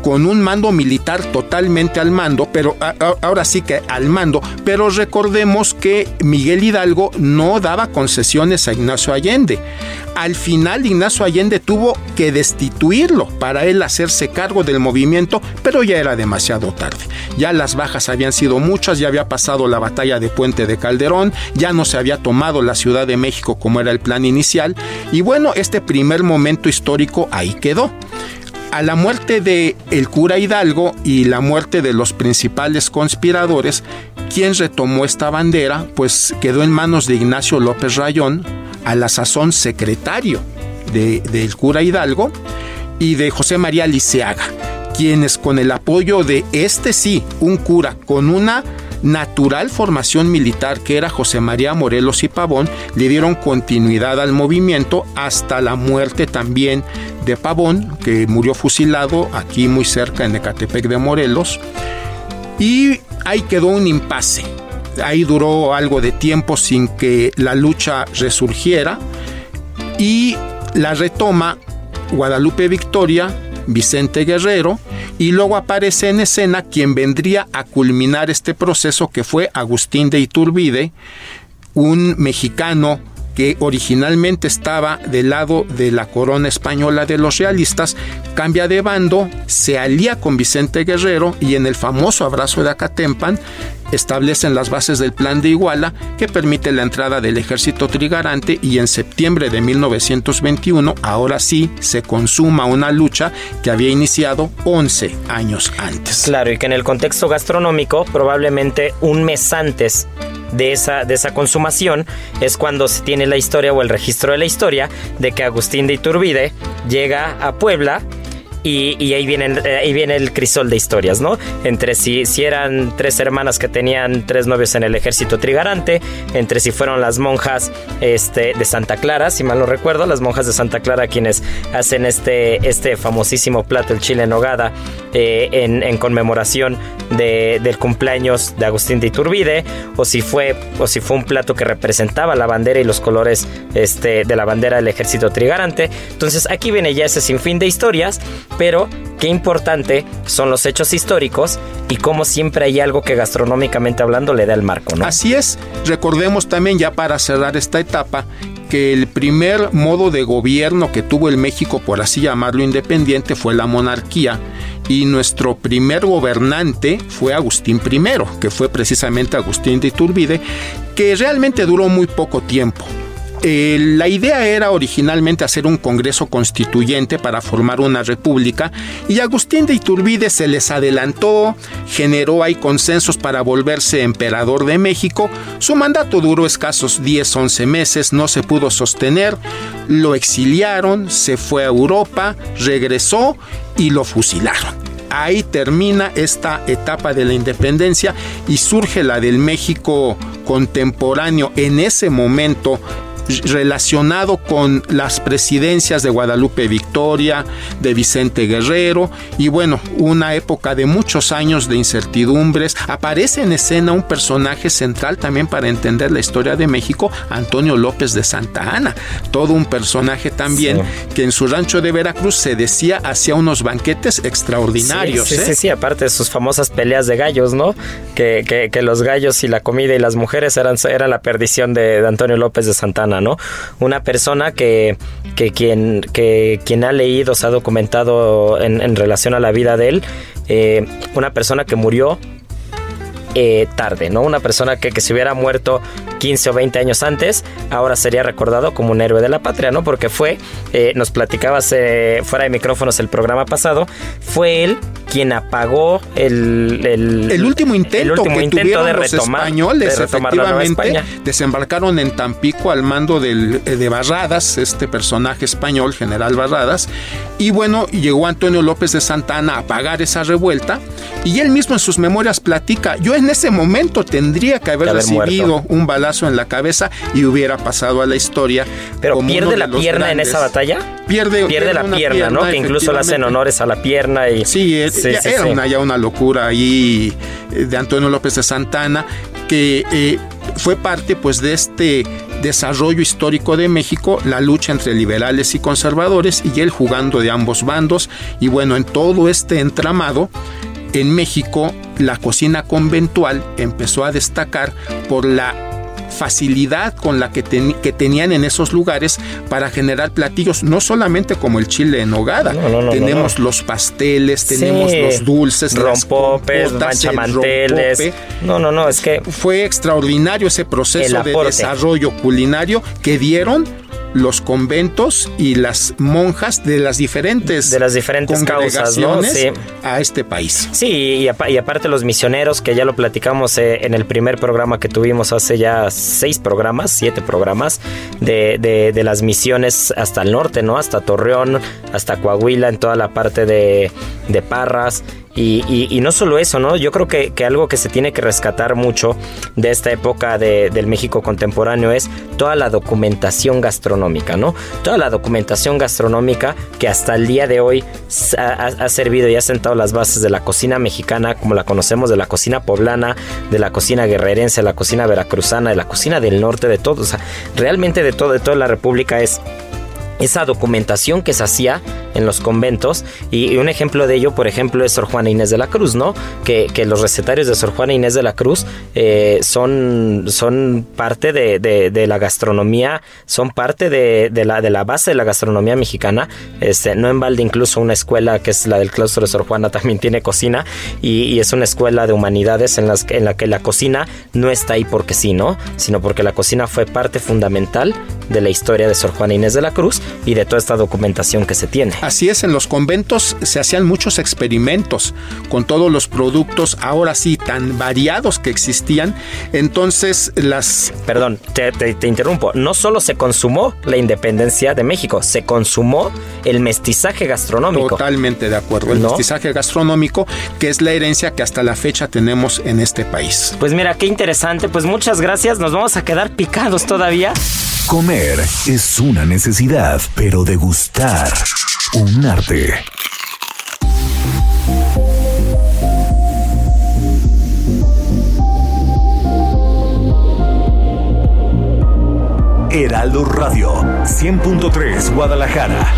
con un mando militar totalmente al mando, pero ahora sí que al mando, pero recordemos que Miguel Hidalgo no daba concesiones a Ignacio Allende. Al final Ignacio Allende tuvo que destituirlo para él hacerse cargo del movimiento, pero ya era demasiado tarde. Ya las bajas habían sido muchas, ya había pasado la batalla de Puente de Calderón, ya no se había tomado la Ciudad de México como era el plan inicial, y bueno, este primer momento histórico ahí quedó a la muerte de el cura Hidalgo y la muerte de los principales conspiradores, quien retomó esta bandera, pues quedó en manos de Ignacio López Rayón, a la sazón secretario del cura Hidalgo, y de José María Liceaga, quienes con el apoyo de este sí, un cura con una natural formación militar que era José María Morelos y Pavón, le dieron continuidad al movimiento hasta la muerte también de Pavón, que murió fusilado aquí muy cerca en Ecatepec de Morelos. Y ahí quedó un impasse. Ahí duró algo de tiempo sin que la lucha resurgiera y la retoma Guadalupe Victoria, Vicente Guerrero, y luego aparece en escena quien vendría a culminar este proceso que fue Agustín de Iturbide, un mexicano que originalmente estaba del lado de la corona española de los realistas, cambia de bando, se alía con Vicente Guerrero y en el famoso abrazo de Acatempan establecen las bases del plan de Iguala que permite la entrada del ejército trigarante y en septiembre de 1921 ahora sí se consuma una lucha que había iniciado 11 años antes. Claro, y que en el contexto gastronómico probablemente un mes antes de esa, de esa consumación es cuando se tiene la historia o el registro de la historia de que Agustín de Iturbide llega a Puebla y, ahí, viene, eh, ahí viene el crisol de historias, ¿no? Entre si, si eran tres hermanas que tenían tres novios en el ejército trigarante, entre si fueron las monjas este, de Santa Clara, si mal no recuerdo, las monjas de Santa Clara quienes hacen este, este famosísimo plato, el chile en nogada, eh, en, conmemoración del cumpleaños de Agustín de Iturbide, o si fue, o si fue un plato que representaba la bandera y los colores este, de la bandera del ejército trigarante. Entonces aquí viene ya ese sinfín de historias pero qué importante son los hechos históricos y cómo siempre hay algo que gastronómicamente hablando le da el marco, ¿no? Así es. Recordemos también ya para cerrar esta etapa que el primer modo de gobierno que tuvo el México, por así llamarlo independiente, fue la monarquía y nuestro primer gobernante fue Agustín I, que fue precisamente Agustín de Iturbide, que realmente duró muy poco tiempo. Eh, la idea era originalmente hacer un congreso constituyente para formar una república y Agustín de Iturbide se les adelantó, generó ahí consensos para volverse emperador de México. Su mandato duró escasos 10-11 meses, no se pudo sostener, lo exiliaron, se fue a Europa, regresó y lo fusilaron. Ahí termina esta etapa de la independencia y surge la del México contemporáneo en ese momento relacionado con las presidencias de Guadalupe Victoria, de Vicente Guerrero y bueno, una época de muchos años de incertidumbres. Aparece en escena un personaje central también para entender la historia de México, Antonio López de Santa Ana, todo un personaje también que en su rancho de Veracruz se decía hacía unos banquetes extraordinarios. Sí, sí, ¿eh? sí, sí, aparte de sus famosas peleas de gallos, ¿no? Que, que, que, los gallos y la comida y las mujeres eran, era la perdición de, de Antonio López de Una persona que, que, quien, que quien ha leído, se ha documentado en, en relación a la vida de él, eh, una persona que murió eh, tarde, ¿no? Una persona que, que se hubiera muerto 15 o 20 años antes, ahora sería recordado como un héroe de la patria, ¿no? Porque fue, eh, nos platicabas eh, fuera de micrófonos el programa pasado, fue él quien apagó el, el, el último intento, el último que intento tuvieron de los retomar, españoles, de retomar la Nueva efectivamente, España. desembarcaron en Tampico al mando del, eh, de Barradas, este personaje español, general Barradas, y bueno, llegó Antonio López de Santana a apagar esa revuelta, y él mismo en sus memorias platica, yo en ese momento tendría que haber, haber recibido muerto. un balazo en la cabeza y hubiera pasado a la historia. Pero como pierde uno la pierna en esa batalla. Pierde, Pierde la una pierna, ¿no? Que incluso le hacen honores a la pierna y Sí, eh, Sí, ya sí, era sí. Una, ya una locura ahí eh, de Antonio López de Santana, que eh, fue parte pues de este desarrollo histórico de México, la lucha entre liberales y conservadores y él jugando de ambos bandos. Y bueno, en todo este entramado, en México la cocina conventual empezó a destacar por la facilidad con la que, teni- que tenían en esos lugares para generar platillos, no solamente como el chile en nogada, No, no, no, tenemos los pasteles, tenemos Sí. los dulces, rompopes, manchamanteles. rompope. No, no, no, es que Fue extraordinario ese proceso de desarrollo culinario que dieron los conventos y las monjas de las diferentes, De las diferentes causas, ¿no? congregaciones Sí. a este país. Sí, y, y aparte los misioneros, que ya lo platicamos eh, en el primer programa que tuvimos hace ya seis programas, siete programas, de, de- de las misiones hasta el norte, ¿no? Hasta Torreón, hasta Coahuila, en toda la parte de, de Parras. Y, y- y no solo eso, ¿no? Yo creo que, algo que se tiene que rescatar mucho de esta época de- del México contemporáneo es toda la documentación gastronómica, ¿no? Toda la documentación gastronómica que hasta el día de hoy ha- ha servido y ha sentado las bases de la cocina mexicana, como la conocemos, de la cocina poblana, de la cocina guerrerense, de la cocina veracruzana, de la cocina del norte, de todo. O sea, realmente de todo, de toda la República es esa documentación que se hacía en los conventos. Y, un ejemplo de ello por ejemplo es Sor Juana Inés de la Cruz no que, que los recetarios de Sor Juana Inés de la Cruz eh, son son parte de, de- la gastronomía son parte de, de la de la base de la gastronomía mexicana. Este no en balde incluso una escuela que es la del claustro de Sor Juana también tiene cocina. Y, es una escuela de humanidades en las en la que la cocina no está ahí porque sí no sino porque la cocina fue parte fundamental de la historia de Sor Juana Inés de la Cruz y de toda esta documentación que se tiene. Así es, en los conventos se hacían muchos experimentos con todos los productos, ahora sí, tan variados que existían. Entonces, las Perdón, te, te- te interrumpo. No solo se consumó la independencia de México, se consumó el mestizaje gastronómico. Totalmente de acuerdo. El ¿No? mestizaje gastronómico, que es la herencia que hasta la fecha tenemos en este país. Pues mira, qué interesante. Pues muchas gracias. Nos vamos a quedar picados todavía. Comer es una necesidad, pero degustar un arte. Heraldo Radio, 100.3 Guadalajara.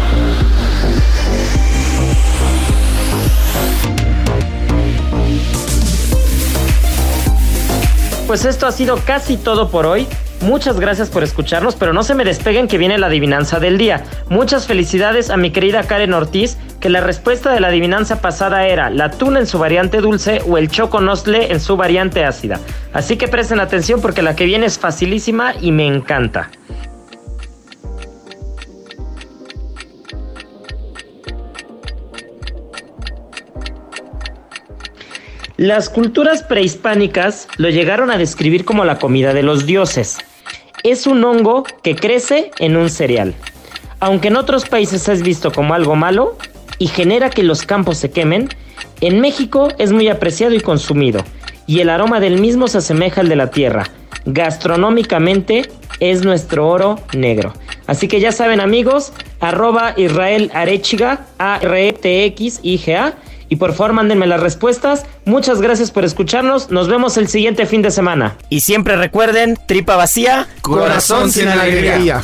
Pues esto ha sido casi todo por hoy. Muchas gracias por escucharnos, pero no se me despeguen que viene la adivinanza del día. Muchas felicidades a mi querida Karen Ortiz, que la respuesta de la adivinanza pasada era la tuna en su variante dulce o el choconostle en su variante ácida. Así que presten atención porque la que viene es facilísima y me encanta. Las culturas prehispánicas lo llegaron a describir como la comida de los dioses. Es un hongo que crece en un cereal. Aunque en otros países es visto como algo malo y genera que los campos se quemen, en México es muy apreciado y consumido, y el aroma del mismo se asemeja al de la tierra, gastronómicamente es nuestro oro negro. Así que ya saben amigos, arroba Israel Arechiga, A-R-E-T-X-I-G-A. Y por favor mándenme las respuestas. Muchas gracias por escucharnos. Nos vemos el siguiente fin de semana. Y siempre recuerden, tripa vacía, corazón sin alegría.